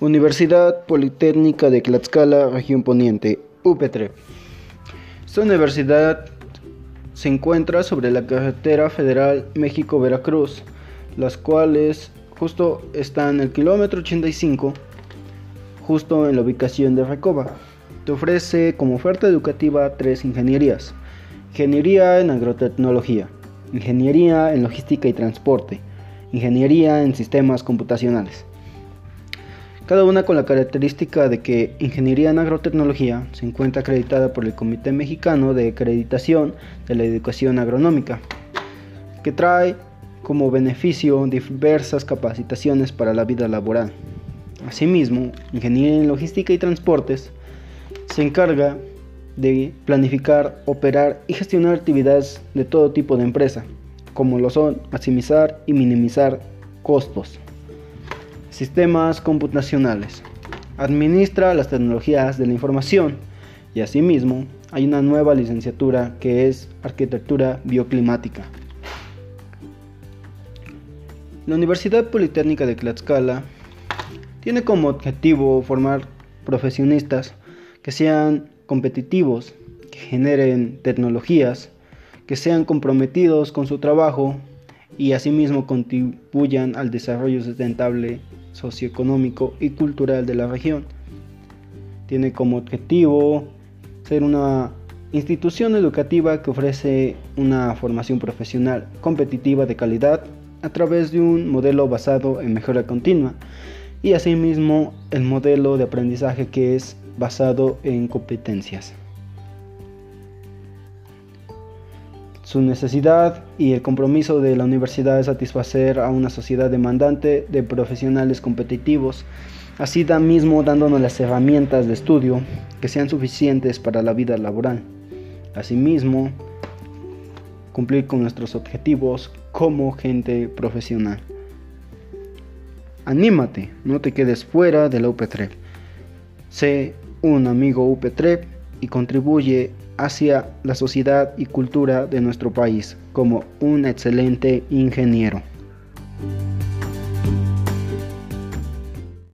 Universidad Politécnica de Tlaxcala, región poniente, UP3. Esta universidad se encuentra sobre la carretera federal México-Veracruz, las cuales justo están en el kilómetro 85, justo en la ubicación de Recoba. Te ofrece como oferta educativa tres ingenierías. Ingeniería en agrotecnología, ingeniería en logística y transporte, ingeniería en sistemas computacionales cada una con la característica de que Ingeniería en Agrotecnología se encuentra acreditada por el Comité Mexicano de Acreditación de la Educación Agronómica, que trae como beneficio diversas capacitaciones para la vida laboral. Asimismo, Ingeniería en Logística y Transportes se encarga de planificar, operar y gestionar actividades de todo tipo de empresa, como lo son maximizar y minimizar costos. Sistemas computacionales. Administra las tecnologías de la información y asimismo hay una nueva licenciatura que es Arquitectura Bioclimática. La Universidad Politécnica de Tlaxcala tiene como objetivo formar profesionistas que sean competitivos, que generen tecnologías, que sean comprometidos con su trabajo y asimismo contribuyan al desarrollo sustentable socioeconómico y cultural de la región. Tiene como objetivo ser una institución educativa que ofrece una formación profesional competitiva de calidad a través de un modelo basado en mejora continua y asimismo el modelo de aprendizaje que es basado en competencias. Su necesidad y el compromiso de la universidad es satisfacer a una sociedad demandante de profesionales competitivos, así mismo dándonos las herramientas de estudio que sean suficientes para la vida laboral. Asimismo, cumplir con nuestros objetivos como gente profesional. Anímate, no te quedes fuera de la UPTREP. Sé un amigo UPTREP y contribuye hacia la sociedad y cultura de nuestro país como un excelente ingeniero.